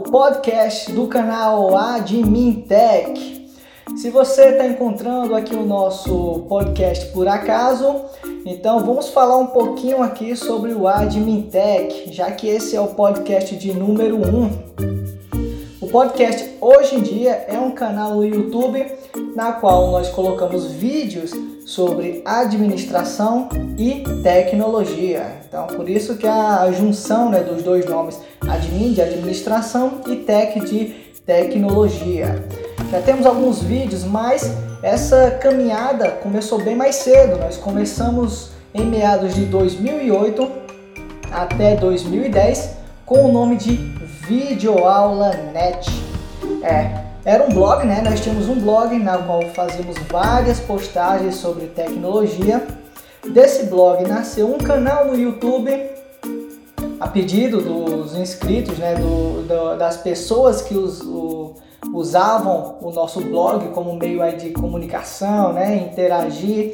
Podcast do canal Admin Tech. Se você está encontrando aqui o nosso podcast por acaso, então vamos falar um pouquinho aqui sobre o Admin Tech, já que esse é o podcast de número 1. Um. O podcast hoje em dia é um canal no YouTube na qual nós colocamos vídeos sobre administração e tecnologia. Então, por isso que a junção né, dos dois nomes, admin de administração e tech de tecnologia. Já temos alguns vídeos, mas essa caminhada começou bem mais cedo. Nós começamos em meados de 2008 até 2010 com o nome de Videoaula Net. É, era um blog, né? Nós tínhamos um blog na qual fazíamos várias postagens sobre tecnologia. Desse blog nasceu um canal no YouTube a pedido dos inscritos, né? Do, do das pessoas que os, o, usavam o nosso blog como meio de comunicação, né? Interagir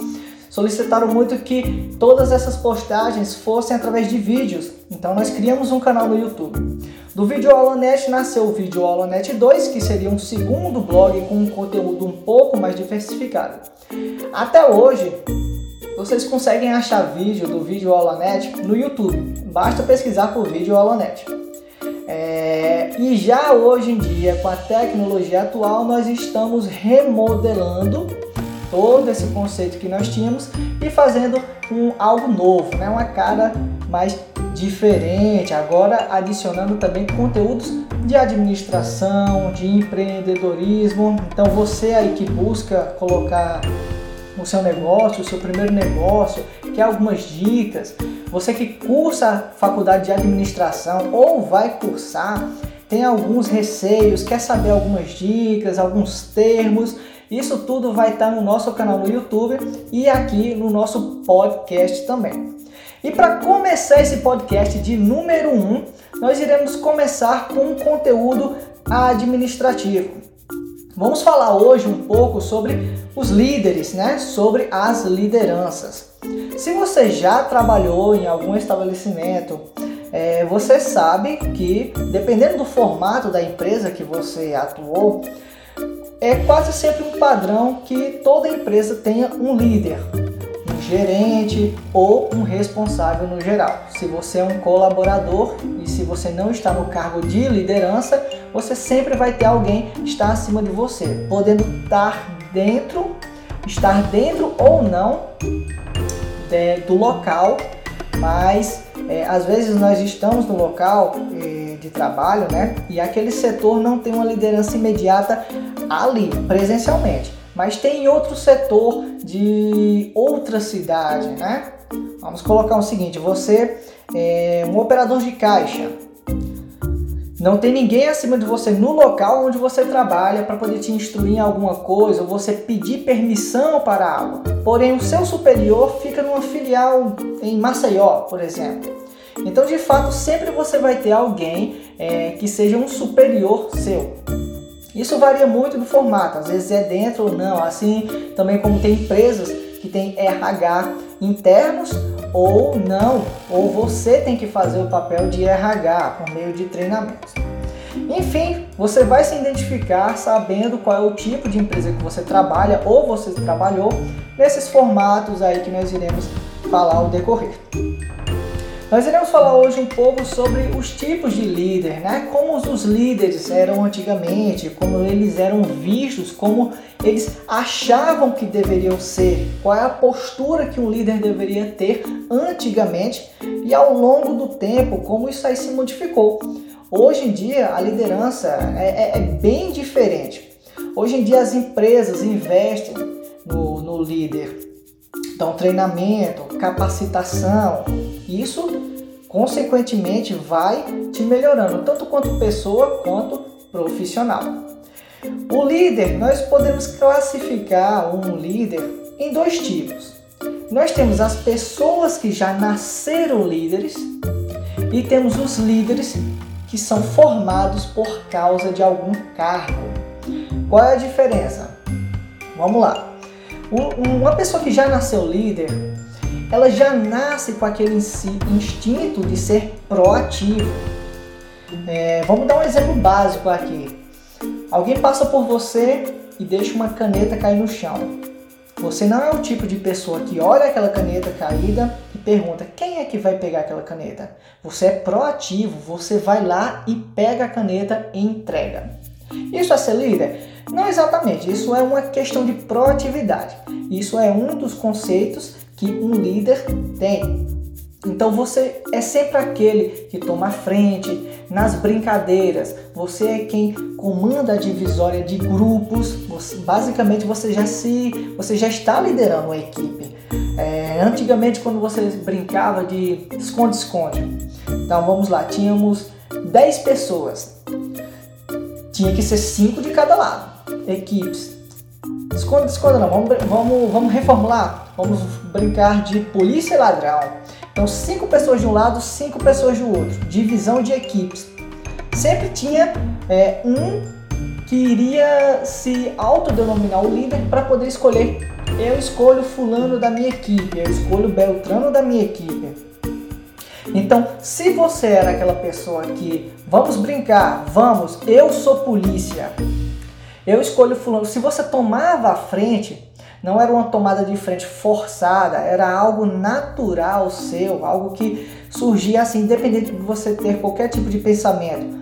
solicitaram muito que todas essas postagens fossem através de vídeos. Então nós criamos um canal no YouTube. Do Vídeo Aulanet nasceu o Vídeo Aulanet 2, que seria um segundo blog com um conteúdo um pouco mais diversificado. Até hoje, vocês conseguem achar vídeo do Vídeo Aulanet no YouTube. Basta pesquisar por Vídeo Aulanet. É, e já hoje em dia, com a tecnologia atual, nós estamos remodelando todo esse conceito que nós tínhamos e fazendo um algo novo, né? uma cara mais diferente, agora adicionando também conteúdos de administração, de empreendedorismo. Então você aí que busca colocar o seu negócio, o seu primeiro negócio, quer algumas dicas, você que cursa faculdade de administração ou vai cursar, tem alguns receios, quer saber algumas dicas, alguns termos, isso tudo vai estar no nosso canal no YouTube e aqui no nosso podcast também. E para começar esse podcast de número 1, um, nós iremos começar com um conteúdo administrativo. Vamos falar hoje um pouco sobre os líderes, né? Sobre as lideranças. Se você já trabalhou em algum estabelecimento, é, você sabe que dependendo do formato da empresa que você atuou, é quase sempre um padrão que toda empresa tenha um líder, um gerente ou um responsável no geral. Se você é um colaborador e se você não está no cargo de liderança, você sempre vai ter alguém que está acima de você, podendo estar dentro, estar dentro ou não é, do local, mas é, às vezes nós estamos no local é, de trabalho, né? E aquele setor não tem uma liderança imediata ali, presencialmente, mas tem outro setor de outra cidade, né? Vamos colocar o seguinte: você é um operador de caixa, não tem ninguém acima de você no local onde você trabalha para poder te instruir em alguma coisa ou você pedir permissão para algo. Porém, o seu superior fica numa filial em Maceió, por exemplo. Então, de fato, sempre você vai ter alguém é, que seja um superior seu. Isso varia muito do formato, às vezes é dentro ou não, assim também como tem empresas que tem RH internos ou não, ou você tem que fazer o papel de RH por meio de treinamentos. Enfim, você vai se identificar sabendo qual é o tipo de empresa que você trabalha ou você trabalhou nesses formatos aí que nós iremos falar ao decorrer. Nós iremos falar hoje um pouco sobre os tipos de líder, né? Como os líderes eram antigamente, como eles eram vistos, como eles achavam que deveriam ser, qual é a postura que um líder deveria ter antigamente e ao longo do tempo, como isso aí se modificou. Hoje em dia a liderança é, é, é bem diferente. Hoje em dia as empresas investem no, no líder, então treinamento, capacitação, isso, consequentemente, vai te melhorando, tanto quanto pessoa quanto profissional. O líder, nós podemos classificar um líder em dois tipos. Nós temos as pessoas que já nasceram líderes e temos os líderes que são formados por causa de algum cargo. Qual é a diferença? Vamos lá. Uma pessoa que já nasceu líder, ela já nasce com aquele instinto de ser proativo. É, vamos dar um exemplo básico aqui. Alguém passa por você e deixa uma caneta cair no chão. Você não é o tipo de pessoa que olha aquela caneta caída e pergunta quem é que vai pegar aquela caneta. Você é proativo, você vai lá e pega a caneta e entrega. Isso é ser líder? Não exatamente, isso é uma questão de proatividade. Isso é um dos conceitos que um líder tem. Então você é sempre aquele que toma a frente nas brincadeiras. Você é quem comanda a divisória de grupos. Você, basicamente você já se, você já está liderando uma equipe. É, antigamente quando você brincava de esconde-esconde, então vamos lá, tínhamos 10 pessoas. Tinha que ser 5 de cada lado. Equipes. Esconde, esconde não. Vamos, vamos, vamos reformular. Vamos brincar de polícia e ladrão. Então, cinco pessoas de um lado, cinco pessoas do outro. Divisão de equipes. Sempre tinha é, um que iria se autodenominar o líder para poder escolher. Eu escolho fulano da minha equipe, eu escolho Beltrano da minha equipe. Então, se você era aquela pessoa que vamos brincar, vamos, eu sou polícia, eu escolho fulano. Se você tomava a frente, não era uma tomada de frente forçada, era algo natural seu, algo que surgia assim, independente de você ter qualquer tipo de pensamento.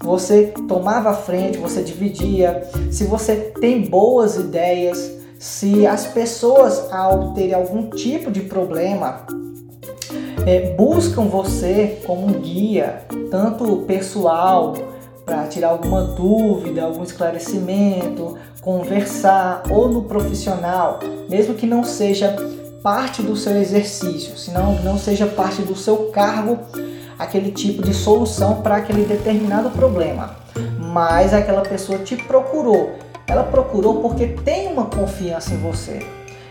Você tomava a frente, você dividia. Se você tem boas ideias, se as pessoas, ao terem algum tipo de problema, é, buscam você como um guia, tanto pessoal, para tirar alguma dúvida, algum esclarecimento, conversar ou no profissional, mesmo que não seja parte do seu exercício, senão não seja parte do seu cargo, aquele tipo de solução para aquele determinado problema. Mas aquela pessoa te procurou. Ela procurou porque tem uma confiança em você.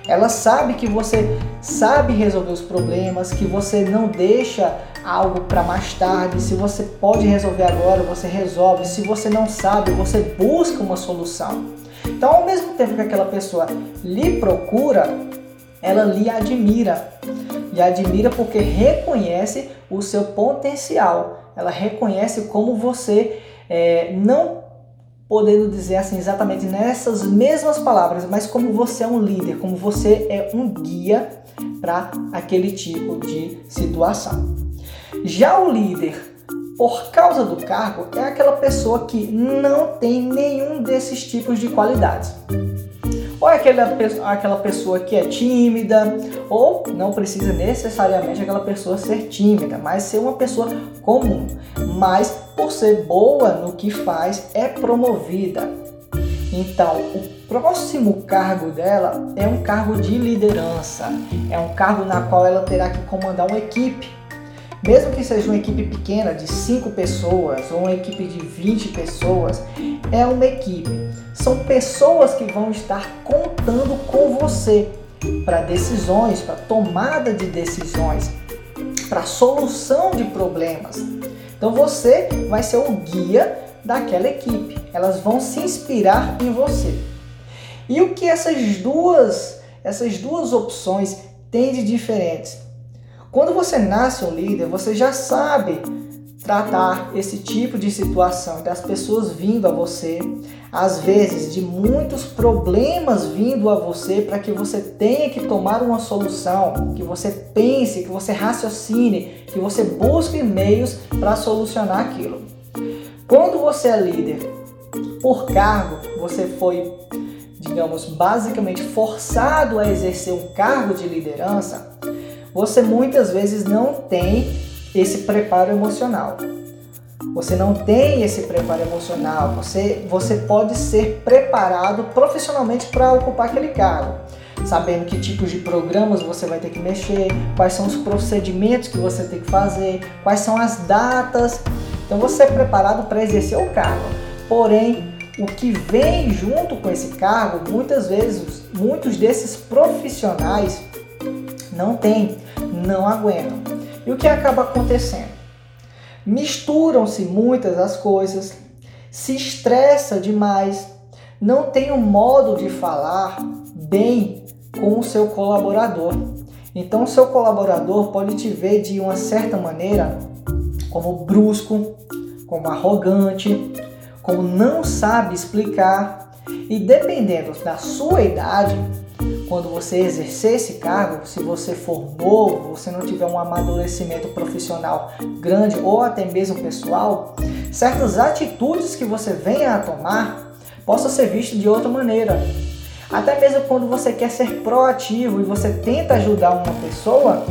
Ela sabe que você sabe resolver os problemas, que você não deixa algo para mais tarde. Se você pode resolver agora, você resolve. Se você não sabe, você busca uma solução. Então, ao mesmo tempo que aquela pessoa lhe procura, ela lhe admira. E admira porque reconhece o seu potencial. Ela reconhece como você, é, não podendo dizer assim exatamente nessas mesmas palavras, mas como você é um líder, como você é um guia para aquele tipo de situação. Já o líder por causa do cargo, é aquela pessoa que não tem nenhum desses tipos de qualidades. Ou é aquela, aquela pessoa que é tímida, ou não precisa necessariamente aquela pessoa ser tímida, mas ser uma pessoa comum. Mas por ser boa no que faz, é promovida. Então, o próximo cargo dela é um cargo de liderança, é um cargo na qual ela terá que comandar uma equipe mesmo que seja uma equipe pequena de 5 pessoas ou uma equipe de 20 pessoas, é uma equipe. São pessoas que vão estar contando com você para decisões, para tomada de decisões, para solução de problemas. Então você vai ser o guia daquela equipe. Elas vão se inspirar em você. E o que essas duas, essas duas opções têm de diferentes? Quando você nasce um líder, você já sabe tratar esse tipo de situação das pessoas vindo a você, às vezes de muitos problemas vindo a você para que você tenha que tomar uma solução, que você pense, que você raciocine, que você busque meios para solucionar aquilo. Quando você é líder por cargo, você foi, digamos, basicamente forçado a exercer um cargo de liderança, você muitas vezes não tem esse preparo emocional. Você não tem esse preparo emocional. Você, você pode ser preparado profissionalmente para ocupar aquele cargo, sabendo que tipos de programas você vai ter que mexer, quais são os procedimentos que você tem que fazer, quais são as datas. Então você é preparado para exercer o cargo. Porém, o que vem junto com esse cargo, muitas vezes, muitos desses profissionais não tem, não aguentam. E o que acaba acontecendo? Misturam-se muitas as coisas, se estressa demais, não tem um modo de falar bem com o seu colaborador. Então, o seu colaborador pode te ver de uma certa maneira como brusco, como arrogante, como não sabe explicar e dependendo da sua idade, quando você exercer esse cargo, se você for novo, você não tiver um amadurecimento profissional grande ou até mesmo pessoal, certas atitudes que você venha a tomar possam ser vistas de outra maneira. Até mesmo quando você quer ser proativo e você tenta ajudar uma pessoa,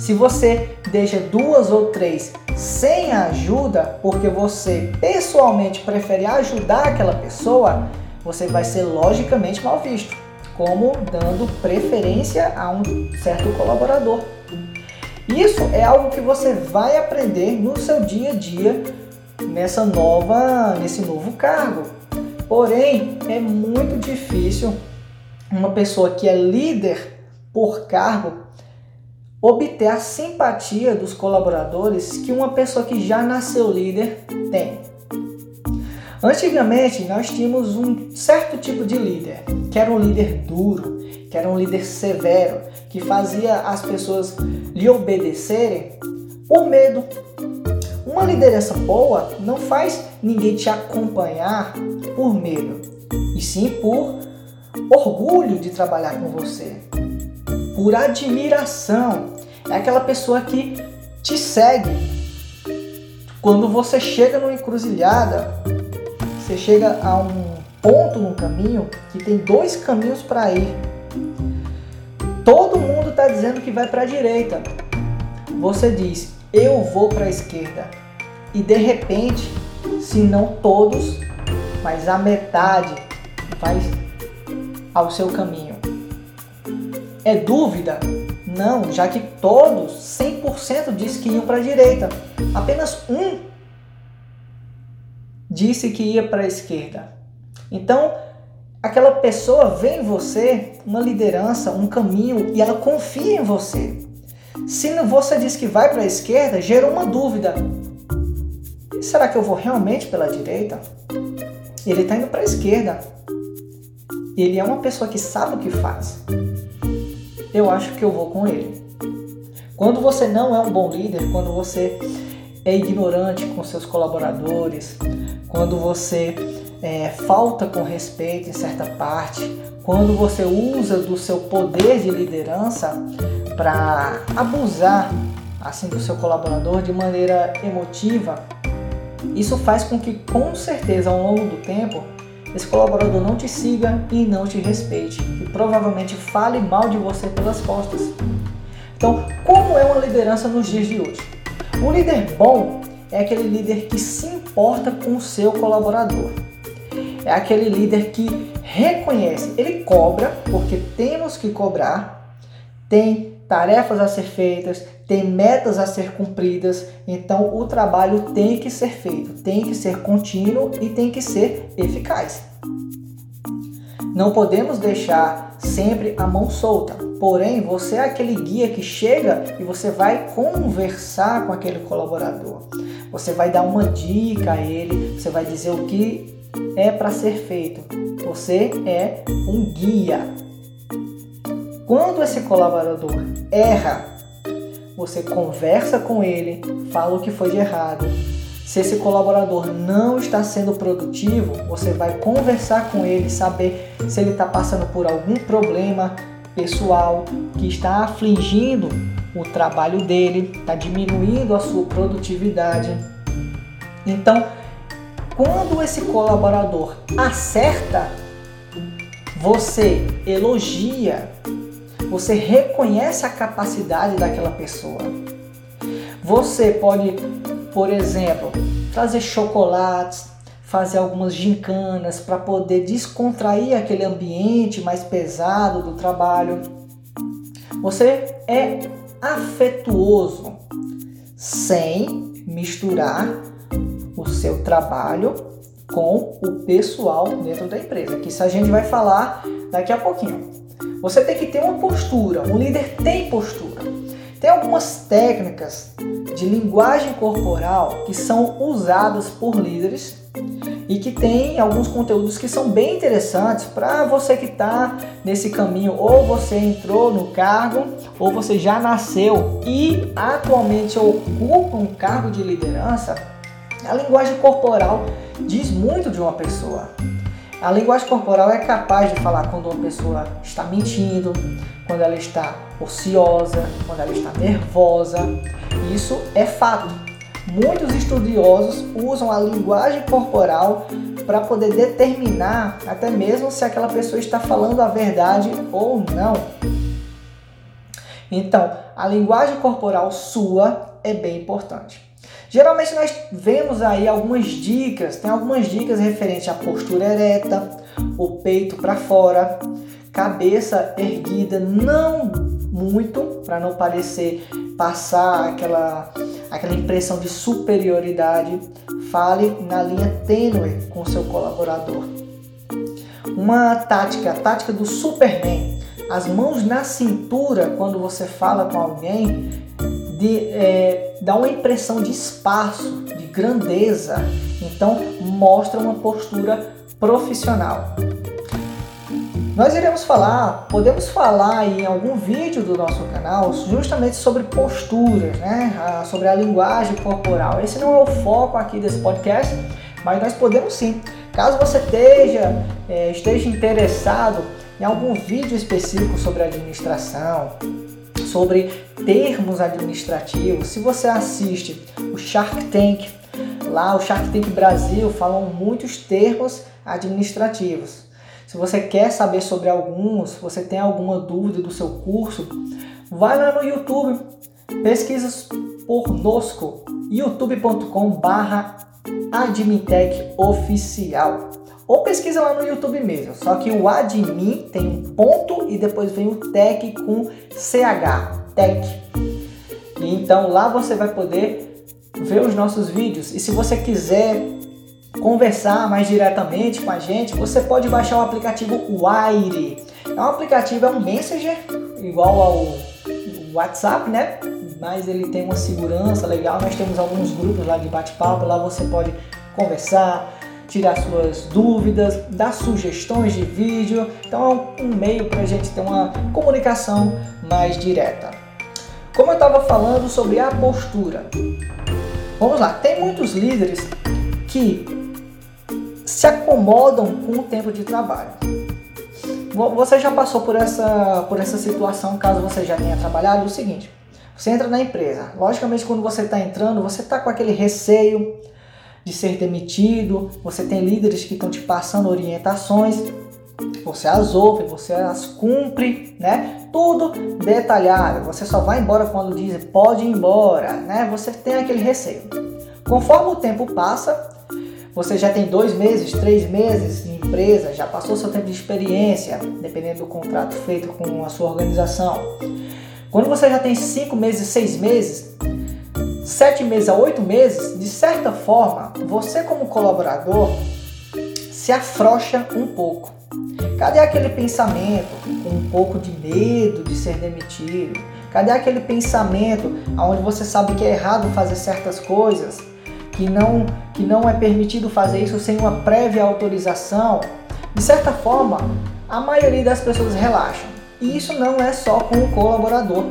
se você deixa duas ou três sem ajuda, porque você pessoalmente prefere ajudar aquela pessoa, você vai ser logicamente mal visto, como dando preferência a um certo colaborador. Isso é algo que você vai aprender no seu dia a dia nessa nova, nesse novo cargo. Porém, é muito difícil uma pessoa que é líder por cargo obter a simpatia dos colaboradores que uma pessoa que já nasceu líder tem. Antigamente, nós tínhamos um certo tipo de líder, que era um líder duro, que era um líder severo, que fazia as pessoas lhe obedecerem por medo. Uma liderança boa não faz ninguém te acompanhar por medo, e sim por orgulho de trabalhar com você por admiração. É aquela pessoa que te segue. Quando você chega numa encruzilhada, você chega a um ponto no caminho que tem dois caminhos para ir. Todo mundo está dizendo que vai para a direita. Você diz, eu vou para a esquerda. E de repente, se não todos, mas a metade vai ao seu caminho. É dúvida? Não, já que todos, 100% disse que iam para a direita. Apenas um disse que ia para a esquerda. Então, aquela pessoa vê em você uma liderança, um caminho e ela confia em você. Se você diz que vai para a esquerda, gerou uma dúvida. será que eu vou realmente pela direita? Ele está indo para a esquerda. Ele é uma pessoa que sabe o que faz eu acho que eu vou com ele. Quando você não é um bom líder, quando você é ignorante com seus colaboradores, quando você é, falta com respeito em certa parte, quando você usa do seu poder de liderança para abusar assim do seu colaborador de maneira emotiva, isso faz com que com certeza ao longo do tempo esse colaborador não te siga e não te respeite e provavelmente fale mal de você pelas costas. Então, como é uma liderança nos dias de hoje? Um líder bom é aquele líder que se importa com o seu colaborador. É aquele líder que reconhece, ele cobra, porque temos que cobrar, tem tarefas a ser feitas, tem metas a ser cumpridas, então o trabalho tem que ser feito, tem que ser contínuo e tem que ser eficaz. Não podemos deixar sempre a mão solta. Porém, você é aquele guia que chega e você vai conversar com aquele colaborador. Você vai dar uma dica a ele, você vai dizer o que é para ser feito. Você é um guia. Quando esse colaborador erra, você conversa com ele, fala o que foi de errado. Se esse colaborador não está sendo produtivo, você vai conversar com ele, saber se ele está passando por algum problema pessoal que está afligindo o trabalho dele, está diminuindo a sua produtividade. Então, quando esse colaborador acerta, você elogia, você reconhece a capacidade daquela pessoa. Você pode, por exemplo, trazer chocolates, fazer algumas gincanas para poder descontrair aquele ambiente mais pesado do trabalho. Você é afetuoso sem misturar o seu trabalho com o pessoal dentro da empresa, que isso a gente vai falar daqui a pouquinho. Você tem que ter uma postura, um líder tem postura. Tem algumas técnicas de linguagem corporal que são usadas por líderes e que tem alguns conteúdos que são bem interessantes para você que está nesse caminho, ou você entrou no cargo, ou você já nasceu e atualmente ocupa um cargo de liderança. A linguagem corporal diz muito de uma pessoa. A linguagem corporal é capaz de falar quando uma pessoa está mentindo, quando ela está ociosa, quando ela está nervosa. Isso é fato. Muitos estudiosos usam a linguagem corporal para poder determinar até mesmo se aquela pessoa está falando a verdade ou não. Então, a linguagem corporal sua é bem importante. Geralmente nós vemos aí algumas dicas, tem algumas dicas referentes à postura ereta, o peito para fora, cabeça erguida, não muito, para não parecer passar aquela, aquela impressão de superioridade. Fale na linha tênue com seu colaborador. Uma tática, a tática do Superman. As mãos na cintura quando você fala com alguém de, é, dá uma impressão de espaço, de grandeza. Então mostra uma postura profissional. Nós iremos falar, podemos falar em algum vídeo do nosso canal justamente sobre posturas, né? sobre a linguagem corporal. Esse não é o foco aqui desse podcast, mas nós podemos sim. Caso você esteja, é, esteja interessado em algum vídeo específico sobre administração, sobre termos administrativos, se você assiste o Shark Tank, lá o Shark Tank Brasil falam muitos termos administrativos. Se você quer saber sobre alguns, se você tem alguma dúvida do seu curso, vai lá no YouTube, pesquisa por Nosco, youtube.com barra Admintech Oficial. Ou pesquisa lá no YouTube mesmo, só que o admin tem um ponto e depois vem o tech com CH, tech. Então lá você vai poder ver os nossos vídeos. E se você quiser conversar mais diretamente com a gente, você pode baixar o aplicativo Wire. É um aplicativo, é um Messenger, igual ao WhatsApp, né? Mas ele tem uma segurança legal. Nós temos alguns grupos lá de bate-papo, lá você pode conversar, tirar suas dúvidas, dar sugestões de vídeo. Então é um meio para a gente ter uma comunicação mais direta. Como eu estava falando sobre a postura. Vamos lá, tem muitos líderes que se acomodam com o tempo de trabalho. Você já passou por essa, por essa situação, caso você já tenha trabalhado, o seguinte, você entra na empresa, logicamente quando você está entrando, você está com aquele receio de ser demitido, você tem líderes que estão te passando orientações, você as ouve, você as cumpre, né? Tudo detalhado. Você só vai embora quando diz pode ir embora, né? Você tem aquele receio. Conforme o tempo passa, você já tem dois meses, três meses de empresa, já passou seu tempo de experiência, dependendo do contrato feito com a sua organização. Quando você já tem cinco meses, seis meses, sete meses a oito meses, de certa forma, você como colaborador se afrouxa um pouco. Cadê aquele pensamento com um pouco de medo de ser demitido? Cadê aquele pensamento onde você sabe que é errado fazer certas coisas? Que não, que não é permitido fazer isso sem uma prévia autorização, de certa forma, a maioria das pessoas relaxam. E isso não é só com o colaborador,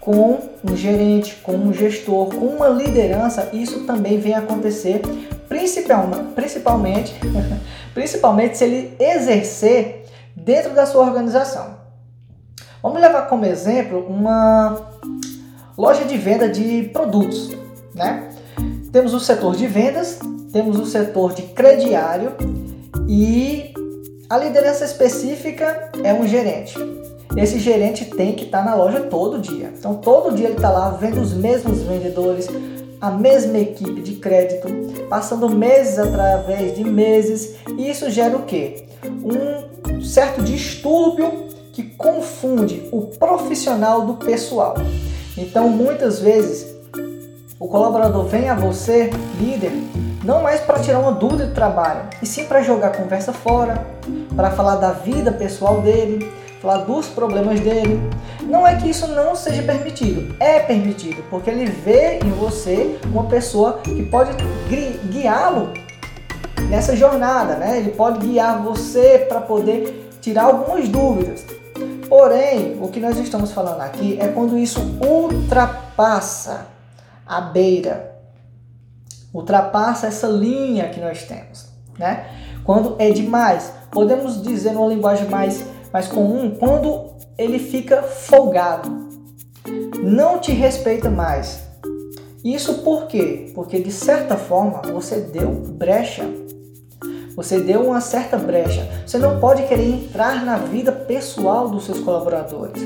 com um gerente, com um gestor, com uma liderança, isso também vem acontecer, principalmente, principalmente se ele exercer dentro da sua organização. Vamos levar como exemplo uma loja de venda de produtos, né? Temos o setor de vendas, temos o setor de crediário e a liderança específica é um gerente. Esse gerente tem que estar tá na loja todo dia. Então, todo dia ele está lá vendo os mesmos vendedores, a mesma equipe de crédito, passando meses através de meses. E isso gera o quê? Um certo distúrbio que confunde o profissional do pessoal. Então, muitas vezes, o colaborador vem a você, líder, não mais para tirar uma dúvida do trabalho, e sim para jogar a conversa fora, para falar da vida pessoal dele, falar dos problemas dele. Não é que isso não seja permitido, é permitido, porque ele vê em você uma pessoa que pode guiá-lo nessa jornada, né? Ele pode guiar você para poder tirar algumas dúvidas. Porém, o que nós estamos falando aqui é quando isso ultrapassa a beira ultrapassa essa linha que nós temos, né? Quando é demais, podemos dizer numa linguagem mais, mais comum, quando ele fica folgado, não te respeita mais. Isso por quê? Porque de certa forma você deu brecha. Você deu uma certa brecha. Você não pode querer entrar na vida pessoal dos seus colaboradores.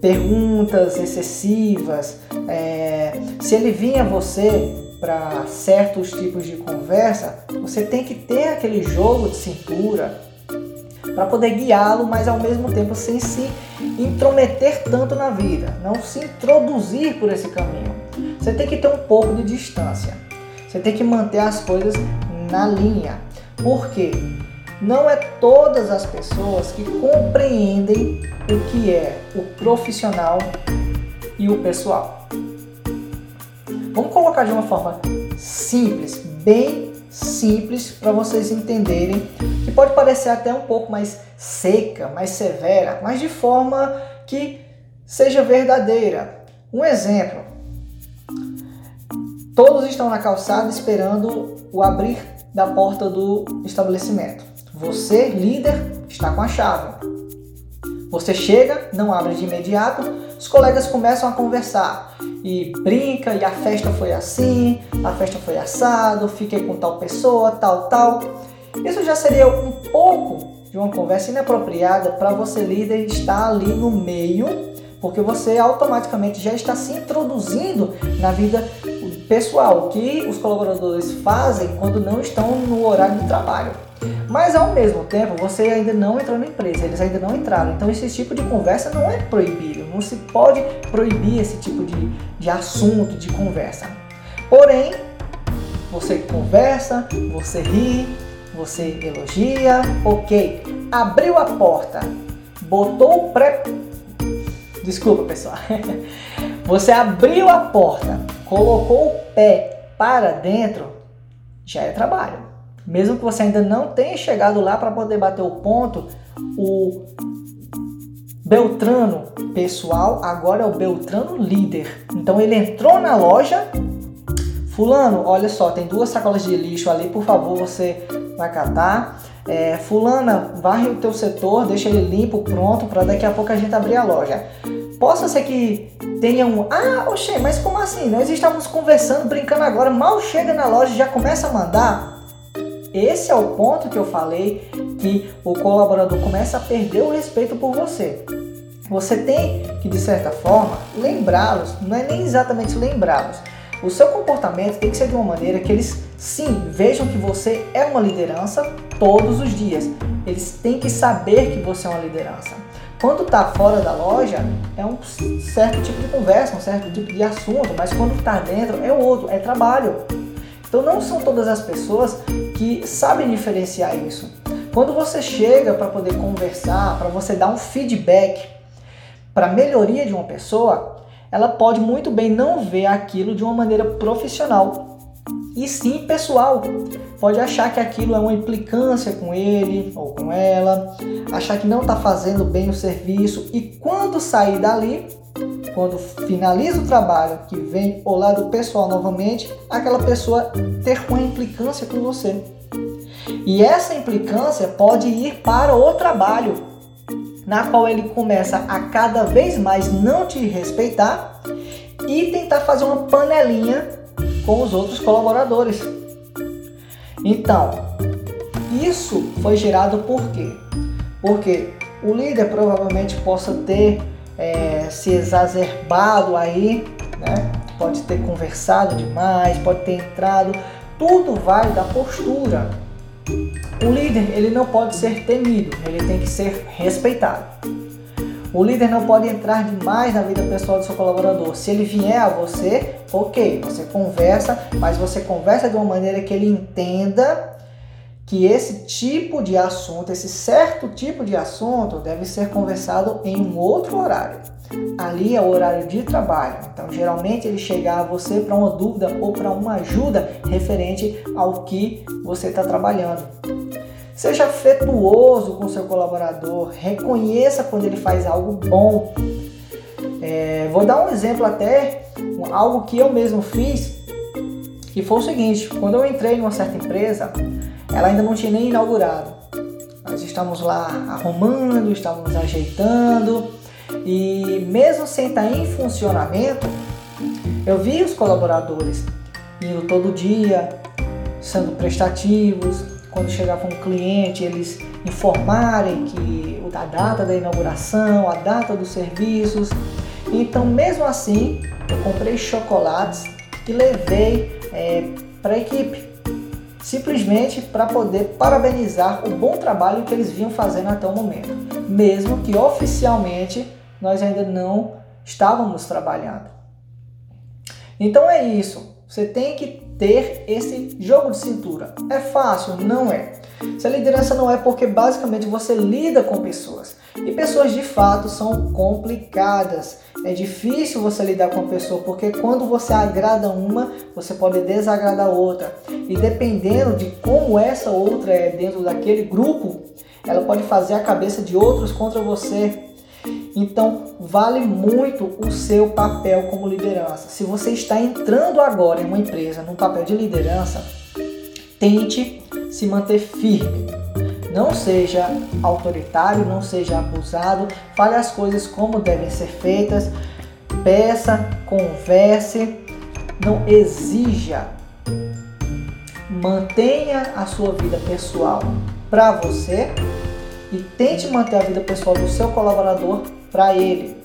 Perguntas excessivas. É, se ele vinha você para certos tipos de conversa, você tem que ter aquele jogo de cintura para poder guiá-lo, mas ao mesmo tempo sem se intrometer tanto na vida, não se introduzir por esse caminho. Você tem que ter um pouco de distância. Você tem que manter as coisas na linha. Por quê? Não é todas as pessoas que compreendem o que é o profissional e o pessoal. Vamos colocar de uma forma simples, bem simples para vocês entenderem, que pode parecer até um pouco mais seca, mais severa, mas de forma que seja verdadeira. Um exemplo: todos estão na calçada esperando o abrir da porta do estabelecimento. Você, líder, está com a chave. Você chega, não abre de imediato, os colegas começam a conversar e brinca e a festa foi assim, a festa foi assado, fiquei com tal pessoa, tal, tal. Isso já seria um pouco de uma conversa inapropriada para você líder estar ali no meio, porque você automaticamente já está se introduzindo na vida pessoal, que os colaboradores fazem quando não estão no horário de trabalho. Mas ao mesmo tempo, você ainda não entrou na empresa, eles ainda não entraram. Então esse tipo de conversa não é proibido, não se pode proibir esse tipo de, de assunto, de conversa. Porém, você conversa, você ri, você elogia, ok. Abriu a porta, botou o pré. Desculpa pessoal. Você abriu a porta, colocou o pé para dentro, já é trabalho. Mesmo que você ainda não tenha chegado lá para poder bater o ponto, o Beltrano pessoal agora é o Beltrano líder. Então ele entrou na loja, fulano, olha só, tem duas sacolas de lixo ali, por favor, você vai catar. É, fulana, varre o teu setor, deixa ele limpo, pronto, para daqui a pouco a gente abrir a loja. Possa ser que tenha um, ah, oxe, mas como assim? Nós estávamos conversando, brincando agora, mal chega na loja já começa a mandar. Esse é o ponto que eu falei que o colaborador começa a perder o respeito por você. Você tem que, de certa forma, lembrá-los, não é nem exatamente lembrá-los. O seu comportamento tem que ser de uma maneira que eles, sim, vejam que você é uma liderança todos os dias. Eles têm que saber que você é uma liderança. Quando está fora da loja, é um certo tipo de conversa, um certo tipo de assunto, mas quando está dentro, é outro, é trabalho. Então não são todas as pessoas que sabem diferenciar isso. Quando você chega para poder conversar, para você dar um feedback para melhoria de uma pessoa, ela pode muito bem não ver aquilo de uma maneira profissional e sim pessoal. Pode achar que aquilo é uma implicância com ele ou com ela, achar que não está fazendo bem o serviço e quando sair dali, quando finaliza o trabalho, que vem o lado pessoal novamente, aquela pessoa ter uma implicância com você. E essa implicância pode ir para o trabalho, na qual ele começa a cada vez mais não te respeitar e tentar fazer uma panelinha com os outros colaboradores. Então, isso foi gerado por quê? Porque o líder provavelmente possa ter é, se exacerbado aí, né? pode ter conversado demais, pode ter entrado, tudo vai da postura. O líder ele não pode ser temido, ele tem que ser respeitado. O líder não pode entrar demais na vida pessoal do seu colaborador. Se ele vier a você, ok, você conversa, mas você conversa de uma maneira que ele entenda que esse tipo de assunto, esse certo tipo de assunto, deve ser conversado em um outro horário. Ali é o horário de trabalho. Então, geralmente ele chega a você para uma dúvida ou para uma ajuda referente ao que você está trabalhando. Seja afetuoso com seu colaborador, reconheça quando ele faz algo bom. É, vou dar um exemplo até, algo que eu mesmo fiz que foi o seguinte: quando eu entrei numa certa empresa, ela ainda não tinha nem inaugurado. Nós estávamos lá arrumando, estávamos ajeitando e mesmo sem estar em funcionamento, eu vi os colaboradores indo todo dia, sendo prestativos. Quando chegava um cliente, eles informarem que a data da inauguração, a data dos serviços. Então, mesmo assim, eu comprei chocolates e levei é, para a equipe, simplesmente para poder parabenizar o bom trabalho que eles vinham fazendo até o momento, mesmo que oficialmente nós ainda não estávamos trabalhando. Então é isso. Você tem que ter esse jogo de cintura. É fácil? Não é. Se a liderança não é porque basicamente você lida com pessoas. E pessoas de fato são complicadas. É difícil você lidar com a pessoa porque quando você agrada uma, você pode desagradar outra. E dependendo de como essa outra é dentro daquele grupo, ela pode fazer a cabeça de outros contra você. Então, vale muito o seu papel como liderança. Se você está entrando agora em uma empresa num papel de liderança, tente se manter firme. Não seja autoritário, não seja abusado, fale as coisas como devem ser feitas, peça, converse, não exija. Mantenha a sua vida pessoal para você e tente manter a vida pessoal do seu colaborador para ele.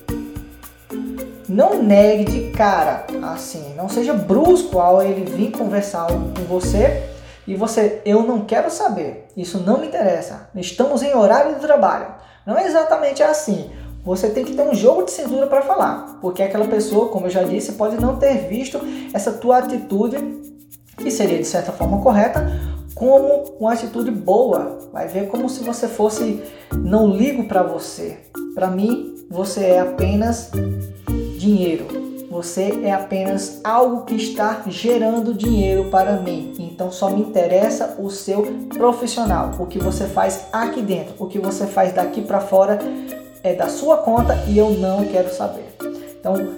Não negue de cara assim, não seja brusco ao ele vir conversar com você e você, eu não quero saber, isso não me interessa. Estamos em horário de trabalho. Não é exatamente assim. Você tem que ter um jogo de cintura para falar, porque aquela pessoa, como eu já disse, pode não ter visto essa tua atitude, que seria de certa forma correta, como uma atitude boa. Vai ver como se você fosse não ligo para você. Para mim, você é apenas dinheiro. Você é apenas algo que está gerando dinheiro para mim. Então só me interessa o seu profissional, o que você faz aqui dentro, o que você faz daqui para fora é da sua conta e eu não quero saber. Então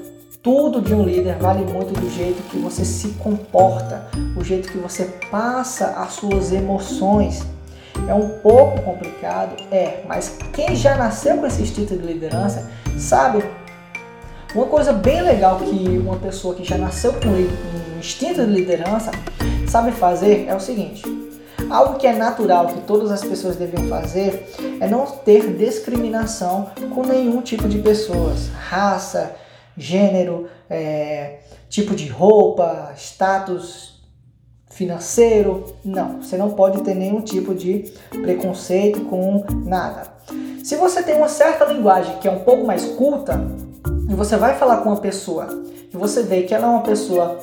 tudo de um líder vale muito do jeito que você se comporta, o jeito que você passa as suas emoções. É um pouco complicado, é, mas quem já nasceu com esse instinto de liderança sabe. Uma coisa bem legal que uma pessoa que já nasceu com um instinto de liderança sabe fazer é o seguinte: algo que é natural, que todas as pessoas devem fazer, é não ter discriminação com nenhum tipo de pessoas, raça, gênero, é, tipo de roupa, status financeiro. Não, você não pode ter nenhum tipo de preconceito com nada. Se você tem uma certa linguagem que é um pouco mais culta, e você vai falar com uma pessoa e você vê que ela é uma pessoa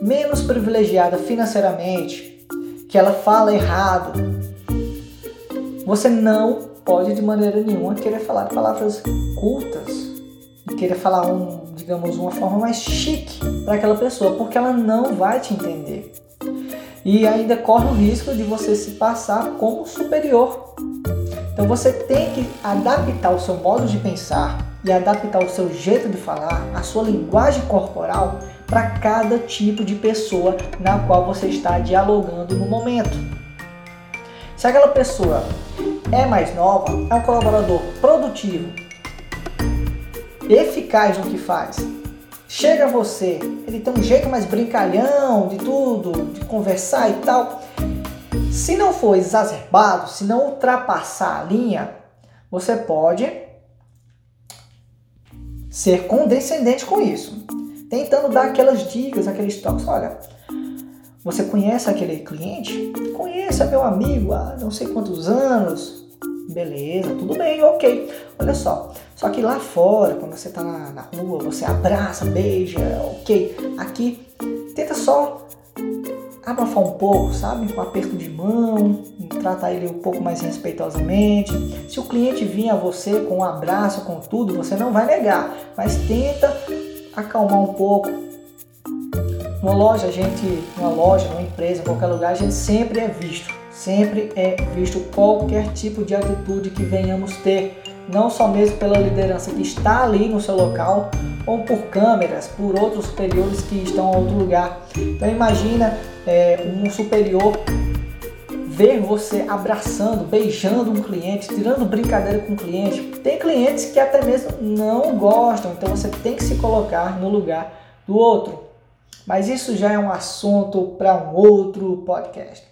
menos privilegiada financeiramente, que ela fala errado, você não pode de maneira nenhuma querer falar palavras cultas e querer falar um digamos, uma forma mais chique para aquela pessoa, porque ela não vai te entender. E ainda corre o risco de você se passar como superior. Então você tem que adaptar o seu modo de pensar e adaptar o seu jeito de falar, a sua linguagem corporal para cada tipo de pessoa na qual você está dialogando no momento. Se aquela pessoa é mais nova, é um colaborador produtivo, eficaz no que faz. Chega você, ele tem um jeito mais brincalhão de tudo, de conversar e tal. Se não for exacerbado, se não ultrapassar a linha, você pode ser condescendente com isso, tentando dar aquelas dicas, aqueles toques. Olha, você conhece aquele cliente? Conheça, meu amigo, há não sei quantos anos, Beleza, tudo bem, ok. Olha só, só que lá fora, quando você tá na, na rua, você abraça, beija, ok. Aqui, tenta só abafar um pouco, sabe? Um aperto de mão, tratar ele um pouco mais respeitosamente. Se o cliente vir a você com um abraço, com tudo, você não vai negar, mas tenta acalmar um pouco. Numa loja, a gente, numa loja, numa empresa, em qualquer lugar, a gente sempre é visto sempre é visto qualquer tipo de atitude que venhamos ter não só mesmo pela liderança que está ali no seu local, ou por câmeras, por outros superiores que estão em outro lugar. Então imagina é, um superior ver você abraçando, beijando um cliente, tirando brincadeira com o cliente. Tem clientes que até mesmo não gostam, então você tem que se colocar no lugar do outro. Mas isso já é um assunto para um outro podcast.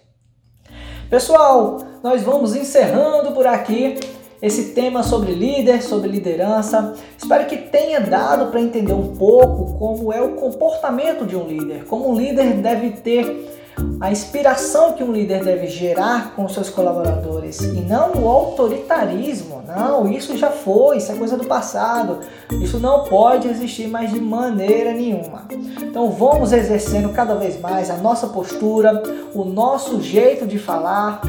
Pessoal, nós vamos encerrando por aqui esse tema sobre líder, sobre liderança. Espero que tenha dado para entender um pouco como é o comportamento de um líder, como um líder deve ter a inspiração que um líder deve gerar com seus colaboradores e não o autoritarismo. Não, isso já foi, isso é coisa do passado. Isso não pode existir mais de maneira nenhuma. Então vamos exercendo cada vez mais a nossa postura, o nosso jeito de falar,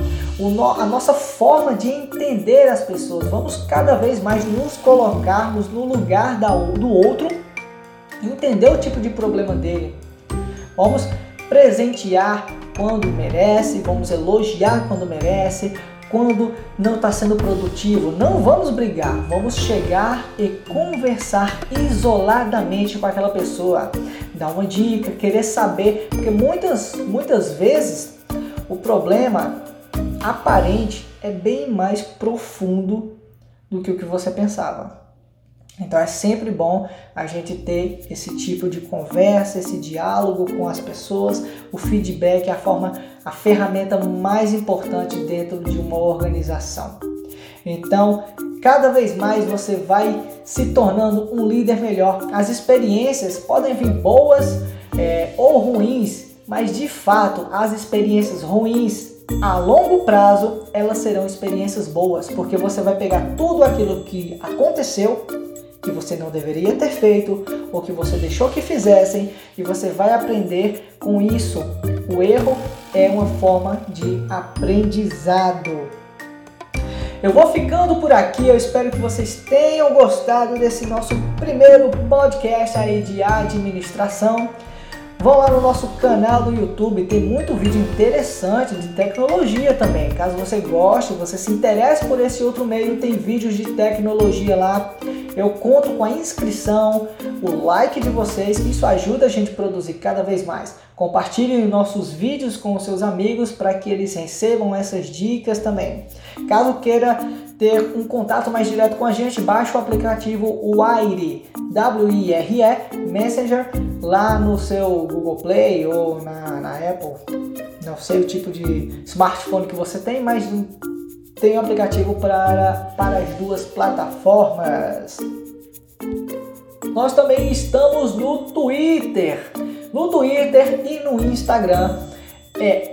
a nossa forma de entender as pessoas. Vamos cada vez mais nos colocarmos no lugar do outro, entender o tipo de problema dele. Vamos presentear quando merece, vamos elogiar quando merece, quando não está sendo produtivo. Não vamos brigar, vamos chegar e conversar isoladamente com aquela pessoa, dar uma dica, querer saber, porque muitas, muitas vezes o problema aparente é bem mais profundo do que o que você pensava. Então é sempre bom a gente ter esse tipo de conversa, esse diálogo com as pessoas. O feedback é a forma, a ferramenta mais importante dentro de uma organização. Então, cada vez mais você vai se tornando um líder melhor. As experiências podem vir boas é, ou ruins, mas de fato as experiências ruins a longo prazo elas serão experiências boas, porque você vai pegar tudo aquilo que aconteceu que você não deveria ter feito ou que você deixou que fizessem e você vai aprender com isso. O erro é uma forma de aprendizado. Eu vou ficando por aqui, eu espero que vocês tenham gostado desse nosso primeiro podcast aí de administração. Vão lá no nosso canal do YouTube, tem muito vídeo interessante de tecnologia também. Caso você goste, você se interesse por esse outro meio, tem vídeos de tecnologia lá. Eu conto com a inscrição, o like de vocês, isso ajuda a gente a produzir cada vez mais. Compartilhem nossos vídeos com seus amigos para que eles recebam essas dicas também. Caso queira ter um contato mais direto com a gente, baixe o aplicativo Wire, W-I-R-E, Messenger, lá no seu Google Play ou na, na Apple. Não sei o tipo de smartphone que você tem, mas tem um aplicativo para, para as duas plataformas. Nós também estamos no Twitter, no Twitter e no Instagram é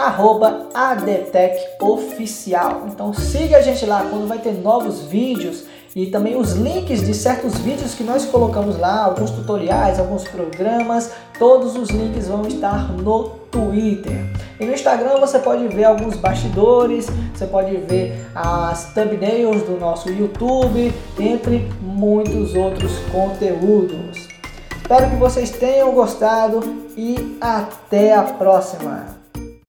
@adtechoficial. Então siga a gente lá quando vai ter novos vídeos e também os links de certos vídeos que nós colocamos lá, alguns tutoriais, alguns programas, todos os links vão estar no Twitter. E no Instagram você pode ver alguns bastidores, você pode ver as thumbnails do nosso YouTube, entre muitos outros conteúdos. Espero que vocês tenham gostado e até a próxima!